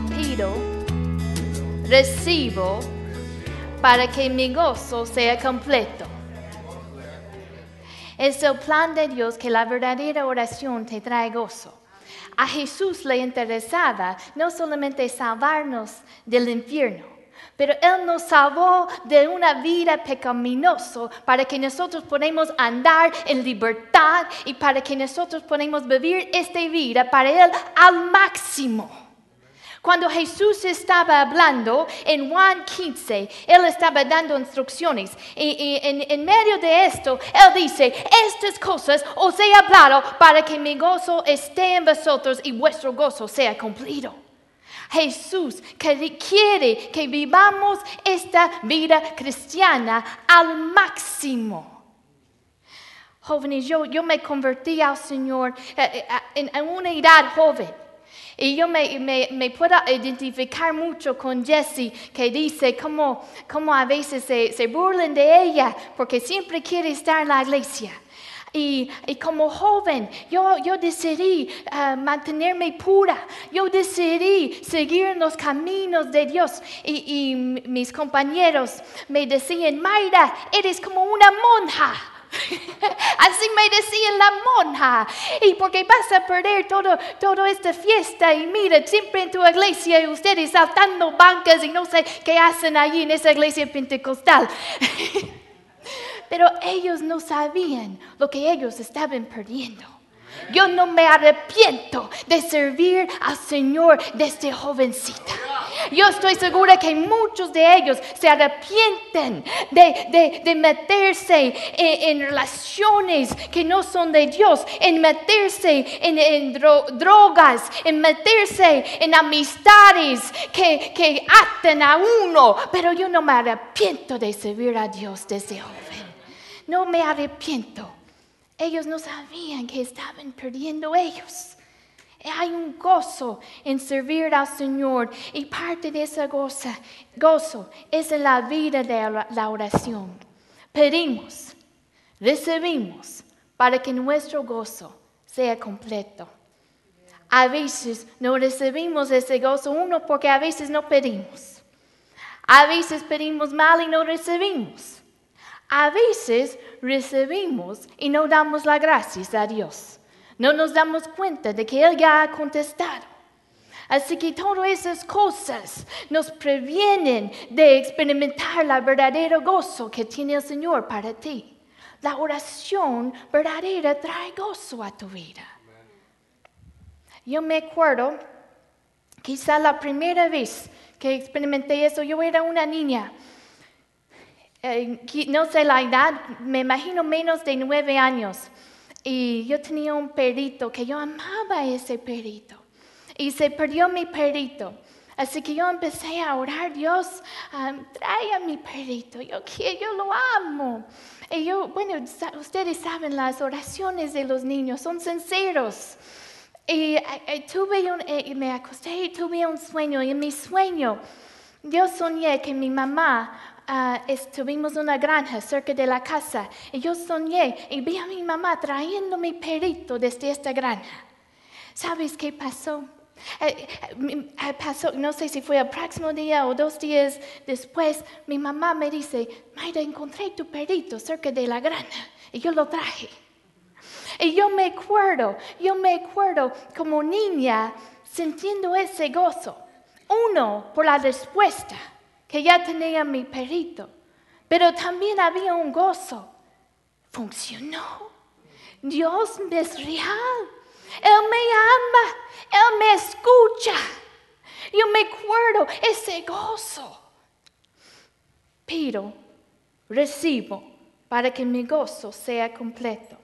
pido, recibo, para que mi gozo sea completo. Es el plan de Dios que la verdadera oración te trae gozo. A Jesús le interesaba no solamente salvarnos del infierno, pero Él nos salvó de una vida pecaminosa para que nosotros podamos andar en libertad y para que nosotros podamos vivir esta vida para Él al máximo. Cuando Jesús estaba hablando en Juan 15, Él estaba dando instrucciones. Y, en, medio de esto, Él dice, estas cosas os he hablado para que mi gozo esté en vosotros y vuestro gozo sea cumplido. Jesús quiere que vivamos esta vida cristiana al máximo. Jóvenes, yo, yo me convertí al Señor eh, eh, en una edad joven. Y yo me, me, puedo identificar mucho con Jessie, que dice cómo, a veces se, se, burlan de ella porque siempre quiere estar en la iglesia. Y, como joven, yo, yo decidí ah, mantenerme pura. Yo decidí seguir los caminos de Dios. Y, y mis compañeros me decían, Mayra, eres como una monja. Así me decía la monja. Y porque vas a perder todo, toda esta fiesta. Y mira, siempre en tu iglesia y ustedes saltando bancas y no sé qué hacen allí en esa iglesia pentecostal. Pero ellos no sabían lo que ellos estaban perdiendo. Yo no me arrepiento de servir al Señor desde jovencita. Yo estoy segura que muchos de ellos se arrepienten de, meterse en, relaciones que no son de Dios, en meterse en, drogas, en meterse en amistades que, que aten a uno. Pero yo no me arrepiento de servir a Dios desde joven. No me arrepiento. Ellos no sabían que estaban perdiendo ellos. Hay un gozo en servir al Señor y parte de ese gozo, gozo es la vida de la oración. Pedimos, recibimos para que nuestro gozo sea completo. A veces no recibimos ese gozo, uno porque a veces no pedimos. A veces pedimos mal y no recibimos. A veces recibimos y no damos las gracias a Dios. No nos damos cuenta de que Él ya ha contestado. Así que todas esas cosas nos previenen de experimentar el verdadero gozo que tiene el Señor para ti. La oración verdadera trae gozo a tu vida. Yo me acuerdo, quizá la primera vez que experimenté eso, yo era una niña eh, no sé la edad, me imagino menos de nueve años. Y yo tenía un perrito que yo amaba ese perrito. Y se perdió mi perrito. Así que yo empecé a orar, Dios, trae a mi perrito, yo, yo lo amo. Y yo, bueno, ustedes saben, las oraciones de los niños son sinceros. Y, eh, tuve un, eh, me acosté y tuve un sueño, y en mi sueño yo soñé que mi mamá Ah, estuvimos en una granja cerca de la casa y yo soñé y vi a mi mamá trayendo mi perrito desde esta granja. ¿Sabes qué pasó? Eh, eh, pasó, no sé si fue el próximo día o dos días después, mi mamá me dice, Mayra, encontré tu perrito cerca de la granja y yo lo traje. Y yo me acuerdo, yo me acuerdo como niña sintiendo ese gozo. Uno, por la respuesta que ya tenía mi perrito, pero también había un gozo. Funcionó. Dios es real. Él me ama. Él me escucha. Yo me acuerdo ese gozo. Pido, recibo para que mi gozo sea completo.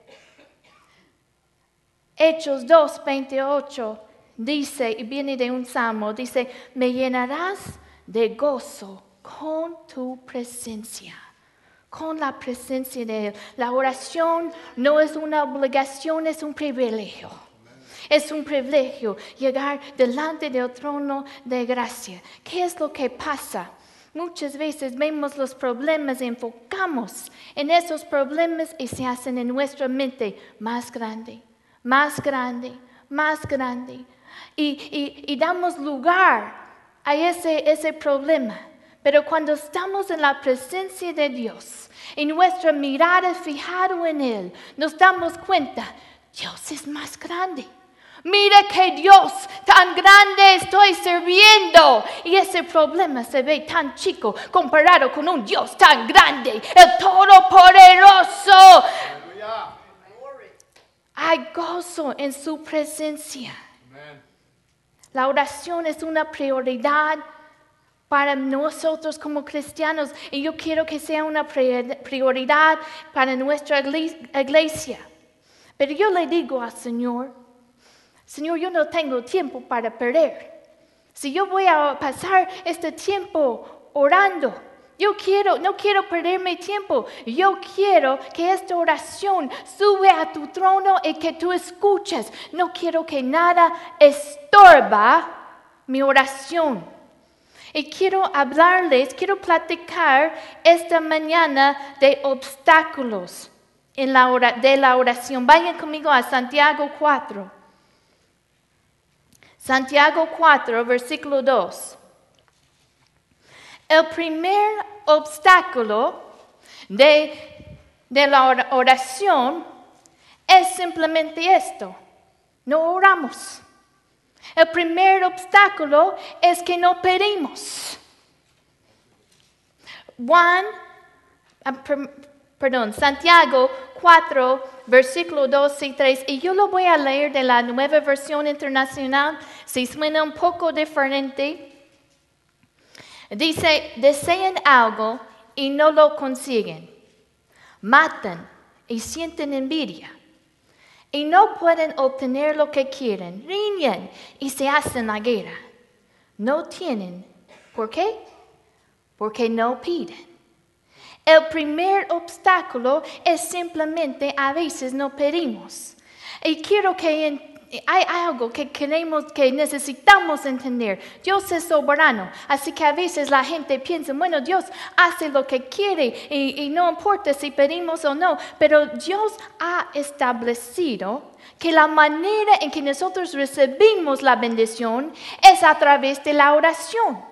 Hechos 2, 28 dice, y viene de un salmo, dice, me llenarás de gozo con tu presencia, con la presencia de Él. La oración no es una obligación, es un privilegio. Es un privilegio llegar delante del trono de gracia. ¿Qué es lo que pasa? Muchas veces vemos los problemas enfocamos en esos problemas y se hacen en nuestra mente más grande, más grande, más grande, y, y- y damos lugar a ese, ese problema. Pero cuando estamos en la presencia de Dios y nuestra mirada fijada en Él, nos damos cuenta, Dios es más grande. Mira que Dios tan grande estoy sirviendo. Y ese problema se ve tan chico comparado con un Dios tan grande, el Todopoderoso. Hay gozo en su presencia. La oración es una prioridad para nosotros como cristianos y yo quiero que sea una prior- prioridad para nuestra igle- iglesia. Pero yo le digo al Señor, Señor, yo no tengo tiempo para perder. Si yo voy a pasar este tiempo orando, yo quiero, no quiero perder mi tiempo. Yo quiero que esta oración sube a tu trono y que tú escuches. No quiero que nada estorba mi oración. Y quiero hablarles, quiero platicar esta mañana de obstáculos en la ora- de la oración. Vayan conmigo a Santiago 4. Santiago 4, versículo 2. El primer obstáculo de, la ora- oración es simplemente esto. No oramos. El primer obstáculo es que no pedimos. Juan, ah, per- perdón, Santiago 4, versículo 2 y 3, y yo lo voy a leer de la nueva versión internacional, si suena un poco diferente. Dice, desean algo y no lo consiguen. Matan y sienten envidia. Y no pueden obtener lo que quieren. Riñen y se hacen la guerra. No tienen. ¿Por qué? Porque no piden. El primer obstáculo es simplemente a veces no pedimos. Y quiero que hay algo que queremos, que necesitamos entender. Dios es soberano, así que a veces la gente piensa, bueno, Dios hace lo que quiere y, y no importa si pedimos o no, pero Dios ha establecido que la manera en que nosotros recibimos la bendición es a través de la oración.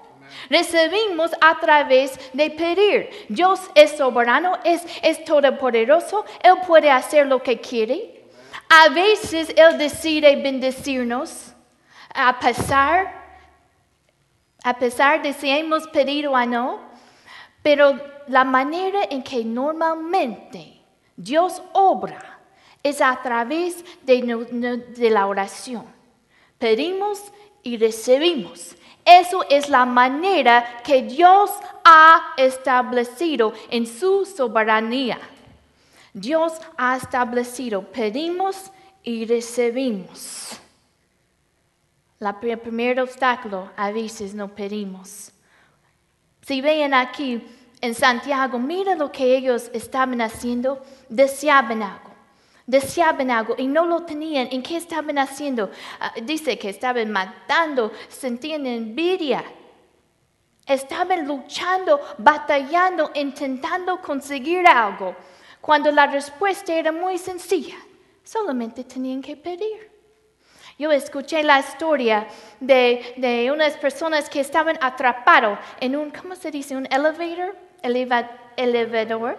Recibimos a través de pedir. Dios es soberano, es, es todopoderoso, Él puede hacer lo que quiere. A veces Él decide bendecirnos a pesar, a pesar de si hemos pedido o no, pero la manera en que normalmente Dios obra es a través de, de la oración. Pedimos y recibimos. Eso es la manera que Dios ha establecido en su soberanía. Dios ha establecido, pedimos y recibimos. El primer obstáculo a veces no pedimos. Si ven aquí en Santiago, mira lo que ellos estaban haciendo, deseaban algo, deseaban algo y no lo tenían. ¿En qué estaban haciendo? Ah, dice que estaban matando, sentían envidia. Estaban luchando, batallando, intentando conseguir algo, cuando la respuesta era muy sencilla. Solamente tenían que pedir. Yo escuché la historia de, de unas personas que estaban atrapados en un, ¿cómo se dice? Un elevator, Eleva- elevador.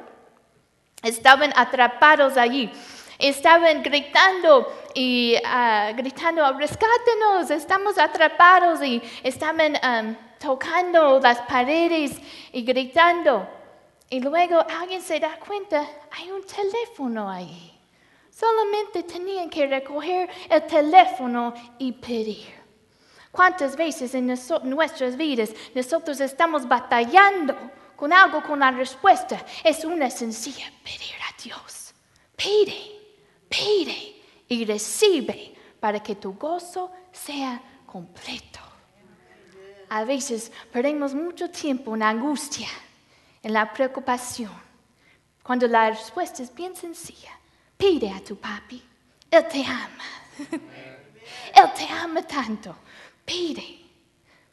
Estaban atrapados allí. Estaban gritando y ah, gritando, rescátenos, estamos atrapados y estaban um, tocando las paredes y gritando. Y luego alguien se da cuenta, hay un teléfono ahí. Solamente tenían que recoger el teléfono y pedir. ¿Cuántas veces en nuestras vidas nosotros estamos batallando con algo, con la respuesta? Es una sencilla pedir a Dios. Pide, pide y recibe para que tu gozo sea completo. A veces perdemos mucho tiempo en angustia, en la preocupación, cuando la respuesta es bien sencilla. Pide a tu papi, Él te ama. Él te ama tanto. Pide,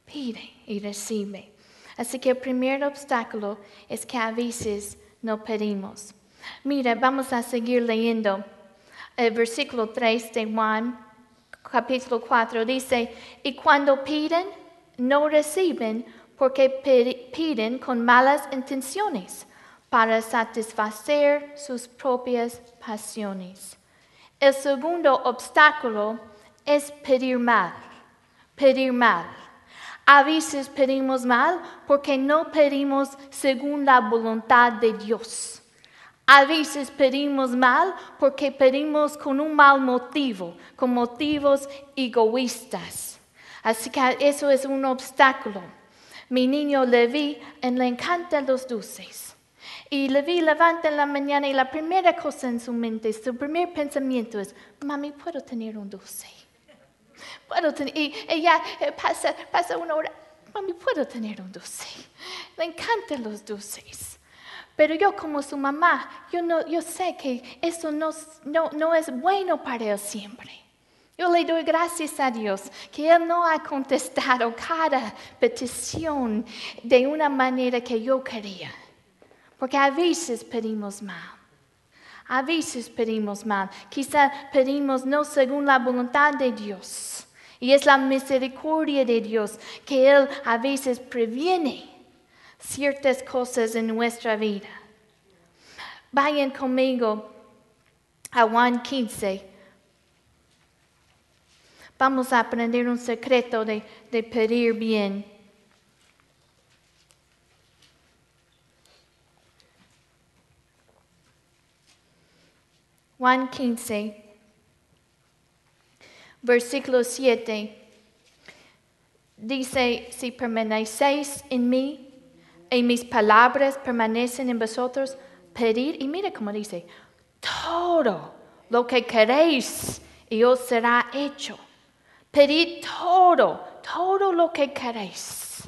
pide y recibe. Así que el primer obstáculo es que a veces no pedimos. Mira, vamos a seguir leyendo el versículo 3 de Juan capítulo 4 dice, y cuando piden, no reciben porque piden con malas intenciones para satisfacer sus propias pasiones. El segundo obstáculo es pedir mal, pedir mal. A veces pedimos mal porque no pedimos según la voluntad de Dios. A veces pedimos mal porque pedimos con un mal motivo, con motivos egoístas. Así que eso es un obstáculo. Mi niño Levi le encantan los dulces. Y Levi levanta en la mañana y la primera cosa en su mente, su primer pensamiento es, mami, ¿puedo tener un dulce? ¿Puedo tener? Y ella eh, pasa, pasa una hora, mami, ¿puedo tener un dulce? Le encantan los dulces. Pero yo como su mamá, yo, no, yo sé que eso no, no, no es bueno para él siempre. Yo le doy gracias a Dios que Él no ha contestado cada petición de una manera que yo quería. Porque a veces pedimos mal. A veces pedimos mal. Quizá pedimos no según la voluntad de Dios. Y es la misericordia de Dios que Él a veces previene ciertas cosas en nuestra vida. Vayan conmigo a Juan 15. Vamos a aprender un secreto de, de pedir bien. Juan 15, versículo 7, dice, si permanecéis en mí y mis palabras permanecen en vosotros, pedir, y mire cómo dice, todo lo que queréis y os será hecho. Pedid todo, todo lo que queréis.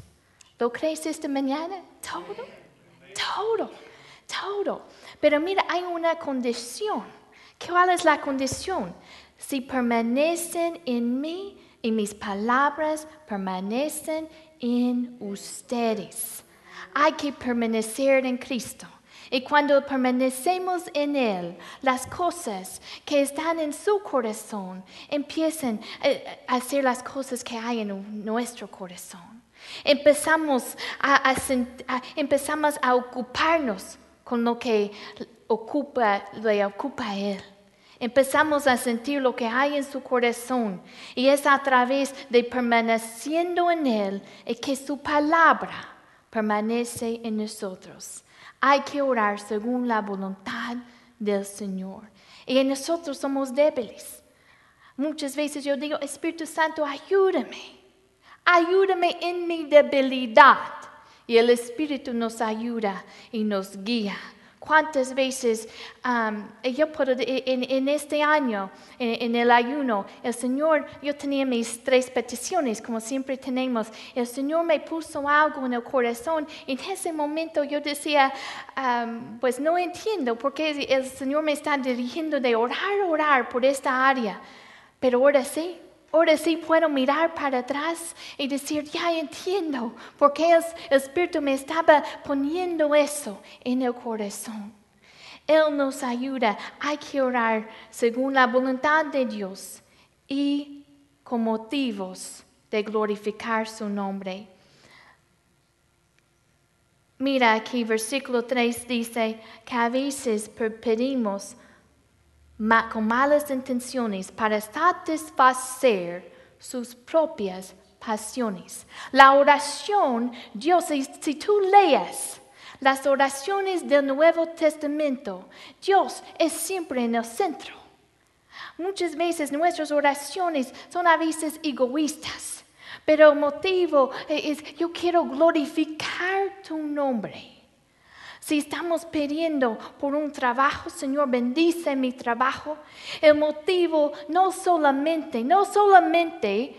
¿Lo crees esta mañana? Todo, todo, todo. Pero mira, hay una condición. ¿Cuál es la condición? Si permanecen en mí y mis palabras permanecen en ustedes. Hay que permanecer en Cristo. Y cuando permanecemos en Él, las cosas que están en su corazón empiezan a hacer las cosas que hay en nuestro corazón. Empezamos a, empezamos a ocuparnos con lo que ocupa, le ocupa a Él. Empezamos a sentir lo que hay en su corazón y es a través de permaneciendo en Él que su palabra permanece en nosotros. Hay que orar según la voluntad del Señor. Y nosotros somos débiles. Muchas veces yo digo, Espíritu Santo, ayúdame. Ayúdame en mi debilidad. Y el Espíritu nos ayuda y nos guía cuántas veces um, yo puedo, en, este año, en, el ayuno, el Señor, yo tenía mis tres peticiones, como siempre tenemos. El Señor me puso algo en el corazón. En ese momento yo decía, um, pues no entiendo por qué el Señor me está dirigiendo de orar, orar por esta área. Pero ahora sí, Ahora sí puedo mirar para atrás y decir, ya entiendo por qué el, Espíritu me estaba poniendo eso en el corazón. Él nos ayuda. Hay que orar según la voluntad de Dios y con motivos de glorificar su nombre. Mira aquí, versículo 3 dice que a veces pedimos con malas intenciones para satisfacer sus propias pasiones. La oración, Dios, si, tú leas las oraciones del Nuevo Testamento, Dios es siempre en el centro. Muchas veces nuestras oraciones son a veces egoístas, pero el motivo es yo quiero glorificar tu nombre. Si estamos pidiendo por un trabajo, Señor, bendice mi trabajo. El motivo no solamente, no solamente,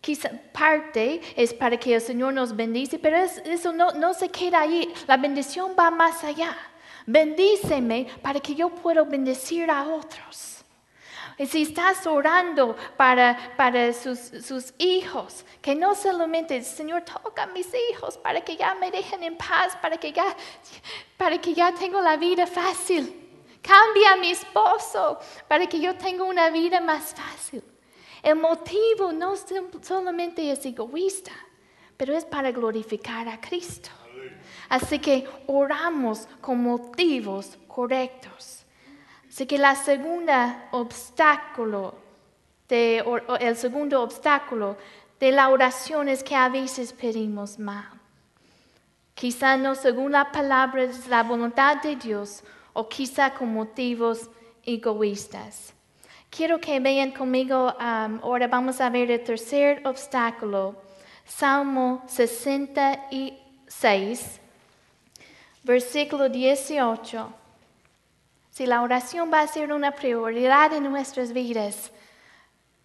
quizá parte es para que el Señor nos bendice, pero eso no, no se queda ahí. La bendición va más allá. Bendíceme para que yo pueda bendecir a otros. Si estás orando para, para sus, sus, hijos, que no solamente, Señor, toca a mis hijos para que ya me dejen en paz, para que ya, para que ya tengo la vida fácil. Cambia a mi esposo para que yo tenga una vida más fácil. El motivo no solamente es egoísta, pero es para glorificar a Cristo. Así que oramos con motivos correctos. Así que el segundo obstáculo de la oración es que a veces pedimos mal. Quizá no según la palabra la voluntad de Dios o quizá con motivos egoístas. Quiero que vean conmigo, um, ahora vamos a ver el tercer obstáculo, Salmo 66, versículo 18. Si la oración va a ser una prioridad en nuestras vidas,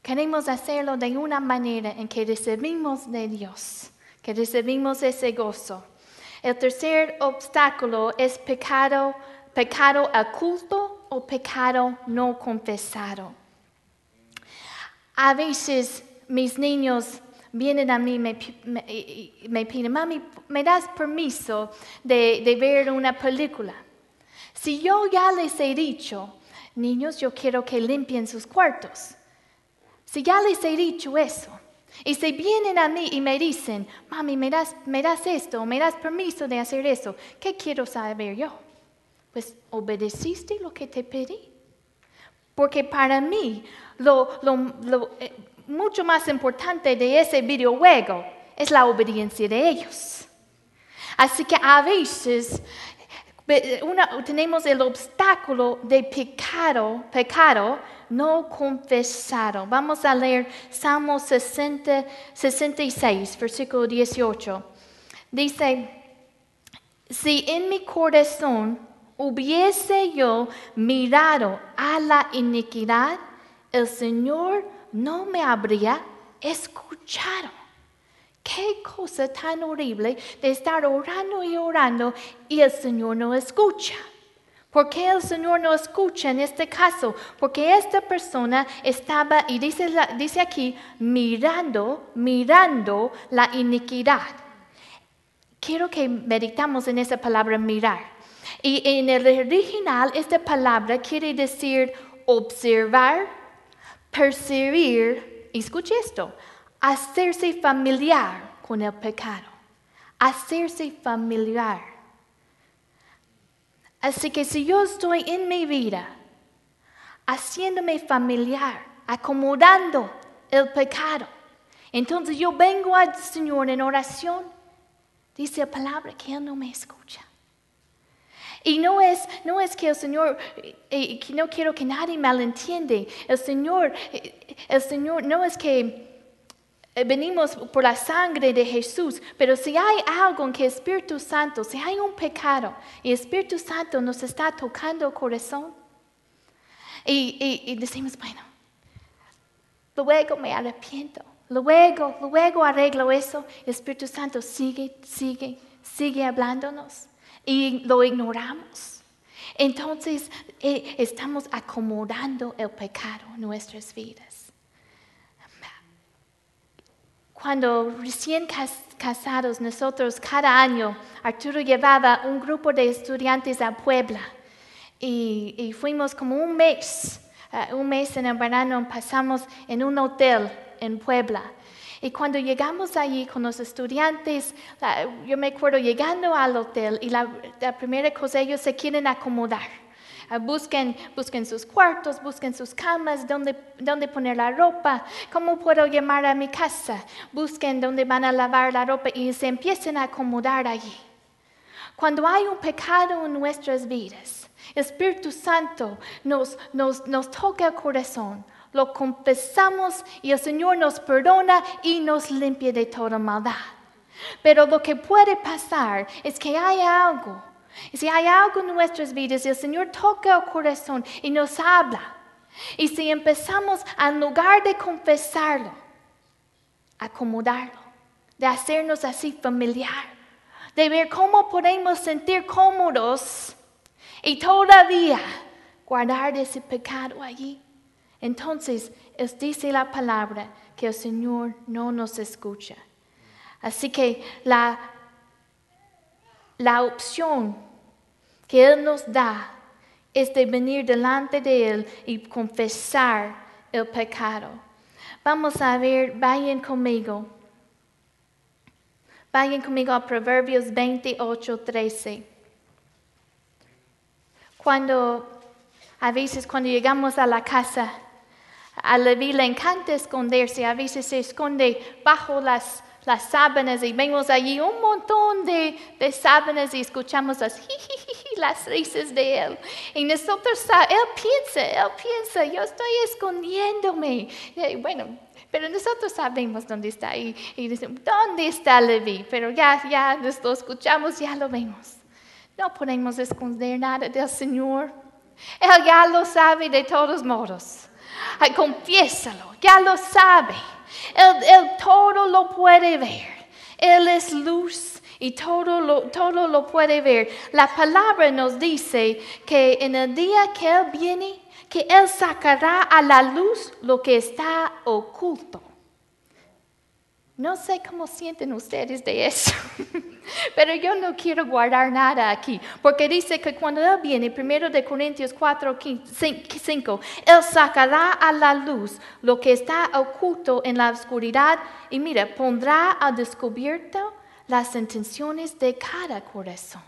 queremos hacerlo de una manera en que recibimos de Dios, que recibimos ese gozo. El tercer obstáculo es pecado, pecado oculto o pecado no confesado. A veces mis niños vienen a mí y me, piden, mami, ¿me das permiso de, de ver una película? Si yo ya les he dicho, niños, yo quiero que limpien sus cuartos. Si ya les he dicho eso, y si vienen a mí y me dicen, mami, ¿me das, me das esto, me das permiso de hacer eso, ¿qué quiero saber yo? Pues obedeciste lo que te pedí. Porque para mí, lo, eh, mucho más importante de ese videojuego es la obediencia de ellos. Así que a veces tenemos el obstáculo de pecado, pecado no confesado. Vamos a leer Salmo 60, 66, versículo 18. Dice, si en mi corazón hubiese yo mirado a la iniquidad, el Señor no me habría escuchado. Qué cosa tan horrible de estar orando y orando y el Señor no escucha. ¿Por qué el Señor no escucha en este caso? Porque esta persona estaba, y dice, dice aquí, mirando, mirando la iniquidad. Quiero que meditamos en esa palabra mirar. Y en el original esta palabra quiere decir observar, percibir, escuche esto, hacerse familiar con el pecado, hacerse familiar. Así que si yo estoy en mi vida haciéndome familiar, acomodando el pecado, entonces yo vengo al Señor en oración, dice la palabra que Él no me escucha. Y no es, no es que el Señor, eh, eh, no quiero que nadie malentiende, el Señor, eh, el Señor no es que venimos por la sangre de Jesús, pero si hay algo en que Espíritu Santo, si hay un pecado y Espíritu Santo nos está tocando el corazón y, decimos, bueno, luego me arrepiento, luego, luego arreglo eso, Espíritu Santo sigue, sigue, sigue hablándonos y lo ignoramos. Entonces eh, estamos acomodando el pecado en nuestras vidas. Cuando recién casados nosotros cada año, Arturo llevaba un grupo de estudiantes a Puebla y, fuimos como un mes, eh, un mes en el verano, pasamos en un hotel en Puebla. Y cuando llegamos allí con los estudiantes, yo me acuerdo llegando al hotel y la, primera cosa ellos se quieren acomodar. Ah, busquen, busquen sus cuartos, busquen sus camas, dónde, dónde poner la ropa, cómo puedo llamar a mi casa, busquen dónde van a lavar la ropa y se empiecen a acomodar allí. Cuando hay un pecado en nuestras vidas, el Espíritu Santo nos, nos, nos toca el corazón, lo confesamos y el Señor nos perdona y nos limpia de toda maldad. Pero lo que puede pasar es que hay algo. Y si hay algo en nuestras vidas y el Señor toca el corazón y nos habla. Y si empezamos, en lugar de confesarlo, acomodarlo, de hacernos así familiar, de ver cómo podemos sentir cómodos y todavía guardar ese pecado allí. Entonces, es, dice la palabra que el Señor no nos escucha. Así que la, la opción que Él nos da es de venir delante de Él y confesar el pecado. Vamos a ver, vayan conmigo. Vayan conmigo a Proverbios 28, 13. Cuando, a veces cuando llegamos a la casa, a Levi le encanta esconderse, a veces se esconde bajo las, sábanas y vemos allí un montón de, de sábanas y escuchamos las, las risas de él. Y nosotros, él piensa, él piensa, yo estoy escondiéndome. Y bueno, pero nosotros sabemos dónde está y, decimos, ¿dónde está Levi? Pero ya, ya lo escuchamos, ya lo vemos. No podemos esconder nada del Señor. Él ya lo sabe de todos modos. Ay, confiésalo, ya lo sabe. Él, él, todo lo puede ver. Él es luz y todo lo, todo lo puede ver. La palabra nos dice que en el día que Él viene, que Él sacará a la luz lo que está oculto. No sé cómo sienten ustedes de eso, pero yo no quiero guardar nada aquí, porque dice que cuando Él viene, primero de Corintios 4, 5, Él sacará a la luz lo que está oculto en la oscuridad y mira, pondrá al descubierto las intenciones de cada corazón.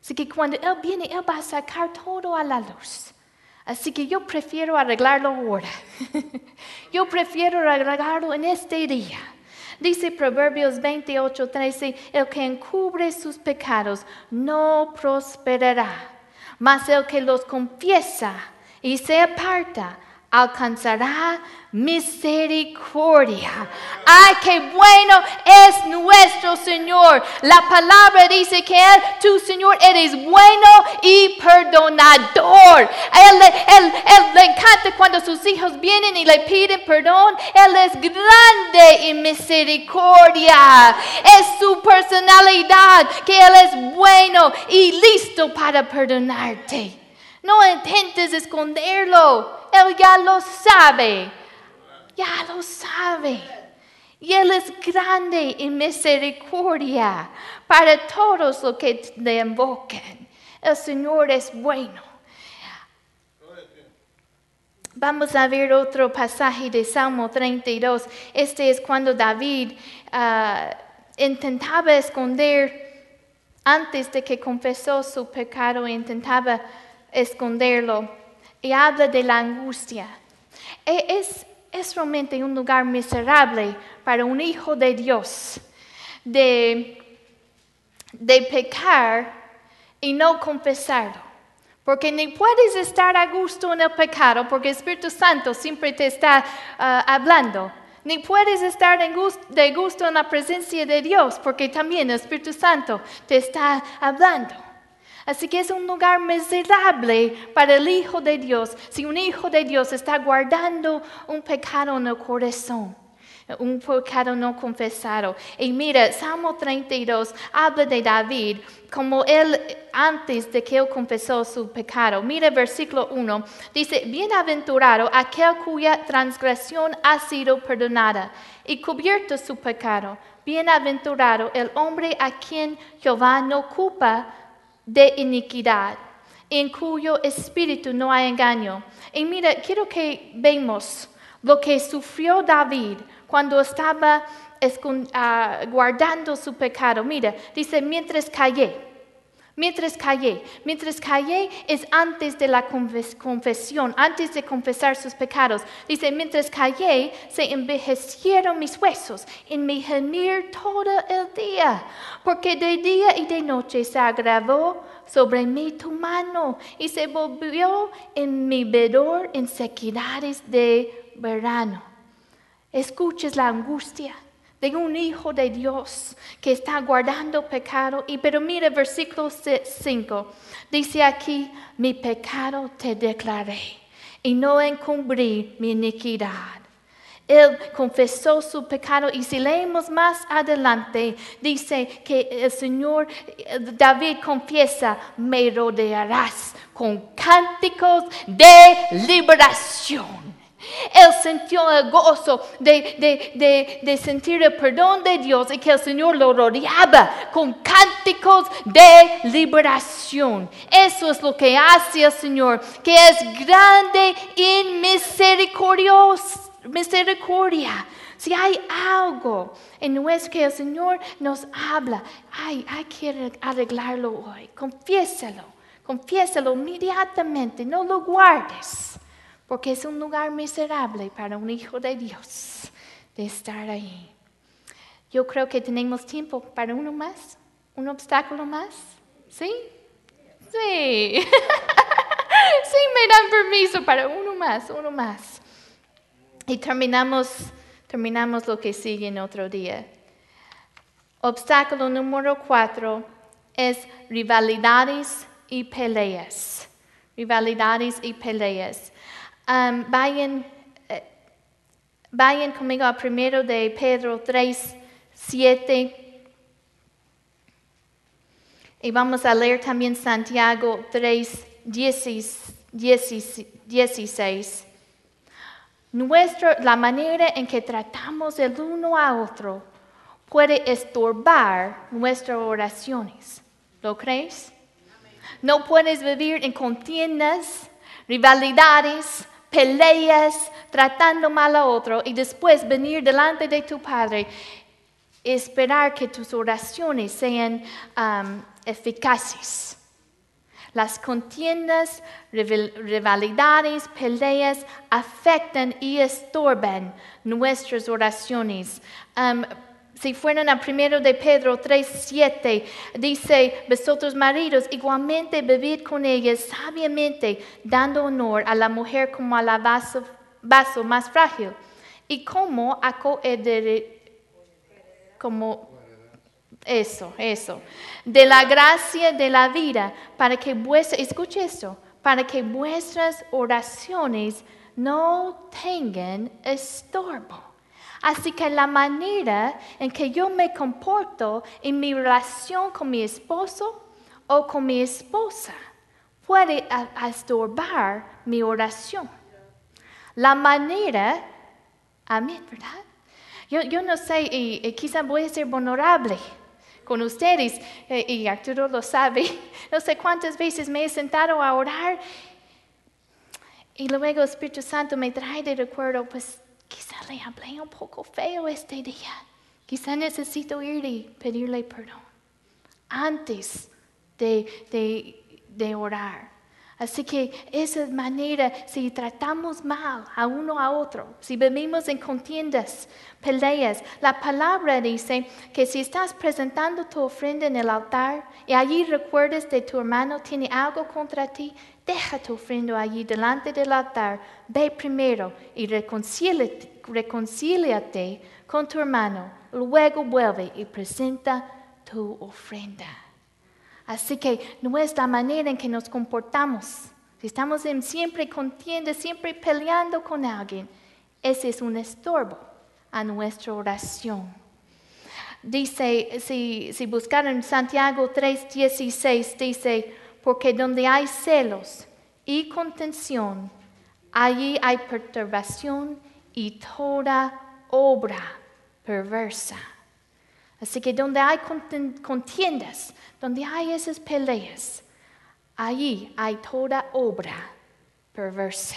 Así que cuando Él viene, Él va a sacar todo a la luz. Así que yo prefiero arreglarlo ahora. yo prefiero arreglarlo en este día. Dice Proverbios 28, 13, el que encubre sus pecados no prosperará, mas el que los confiesa y se aparta alcanzará misericordia. Ay, qué bueno es nuestro Señor. La palabra dice que Él, tu Señor, eres bueno y perdonador. Él, él, él, le encanta cuando sus hijos vienen y le piden perdón. Él es grande en misericordia. Es su personalidad que Él es bueno y listo para perdonarte. No intentes esconderlo. Él ya lo sabe. Ya lo sabe. Y Él es grande en misericordia para todos los que le invoquen. El Señor es bueno. Vamos a ver otro pasaje de Salmo 32. Este es cuando David uh, intentaba esconder, antes de que confesó su pecado, intentaba esconderlo. Y habla de la angustia. E, es, es realmente un lugar miserable para un hijo de Dios de, de pecar y no confesarlo. Porque ni puedes estar a gusto en el pecado porque el Espíritu Santo siempre te está uh, hablando. Ni puedes estar de gusto en la presencia de Dios porque también el Espíritu Santo te está hablando. Así que es un lugar miserable para el Hijo de Dios si un Hijo de Dios está guardando un pecado en el corazón. Un pecado no confesado. Y mira, Salmo 32 habla de David como él antes de que él confesó su pecado. Mira versículo 1. Dice, bienaventurado aquel cuya transgresión ha sido perdonada y cubierto su pecado. Bienaventurado el hombre a quien Jehová no ocupa de iniquidad, en cuyo espíritu no hay engaño. Y mira, quiero que vemos lo que sufrió David cuando estaba uh, guardando su pecado. Mira, dice, mientras callé. Mientras callé, mientras callé es antes de la confesión, antes de confesar sus pecados. Dice, mientras callé se envejecieron mis huesos en mi gemir todo el día, porque de día y de noche se agravó sobre mí tu mano y se volvió en mi vedor en sequedades de verano. Escuches la angustia de un hijo de Dios que está guardando pecado. Y pero mire versículo 5, dice aquí, mi pecado te declaré y no encubrí mi iniquidad. Él confesó su pecado y si leemos más adelante, dice que el Señor David confiesa, me rodearás con cánticos de liberación. Él sintió el gozo de, sentir el perdón de Dios y que el Señor lo rodeaba con cánticos de liberación. Eso es lo que hace el Señor, que es grande misericordioso misericordia. Si hay algo en nuestro que el Señor nos habla, ay, hay que arreglarlo hoy. Confiésalo, confiésalo inmediatamente, no lo guardes, porque es un lugar miserable para un hijo de Dios de estar ahí. Yo creo que tenemos tiempo para uno más, un obstáculo más. ¿Sí? Sí. sí, me dan permiso para uno más, uno más. Y terminamos, terminamos lo que sigue en otro día. Obstáculo número cuatro es rivalidades y peleas. Rivalidades y peleas. Vayan, eh, vayan conmigo al primero de Pedro 3, 7 y vamos a leer también Santiago 3, 16. la manera en que tratamos el uno a otro puede estorbar nuestras oraciones. ¿Lo crees? No puedes vivir en contiendas, rivalidades, peleas, tratando mal a otro y después venir delante de tu Padre esperar que tus oraciones sean um, eficaces. Las contiendas, rivalidades, peleas afectan y estorban nuestras oraciones. Um, si fueran a primero de Pedro 3:7, dice, vosotros maridos, igualmente vivid con ellas sabiamente, dando honor a la mujer como a la vaso, vaso más frágil, y como a como eso, eso. De la gracia de la vida, para que vuestras, escuche esto, para que vuestras oraciones no tengan estorbo. Así que la manera en que yo me comporto en mi relación con mi esposo o con mi esposa puede estorbar mi oración. La manera, amén, ¿verdad? Yo, no sé, y, quizá voy a ser vulnerable con ustedes, eh, y Arturo lo sabe, no sé cuántas veces me he sentado a orar y luego el Espíritu Santo me trae de recuerdo, pues quizá le hablé un poco feo este día, quizá necesito ir y pedirle perdón antes de orar. Así que esa manera, si tratamos mal a uno a otro, si vivimos en contiendas, peleas, la palabra dice que si estás presentando tu ofrenda en el altar y allí recuerdas de tu hermano tiene algo contra ti, deja tu ofrenda allí delante del altar, ve primero y reconcíliate, reconcíliate con tu hermano, luego vuelve y presenta tu ofrenda. Así que no es la manera en que nos comportamos. Si estamos siempre contienda, siempre peleando con alguien, ese es un estorbo a nuestra oración. Dice, si, si buscaron Santiago 3:16, dice, porque donde hay celos y contención, allí hay perturbación y toda obra perversa. Así que donde hay contiendas, donde hay esas peleas, allí hay toda obra perversa.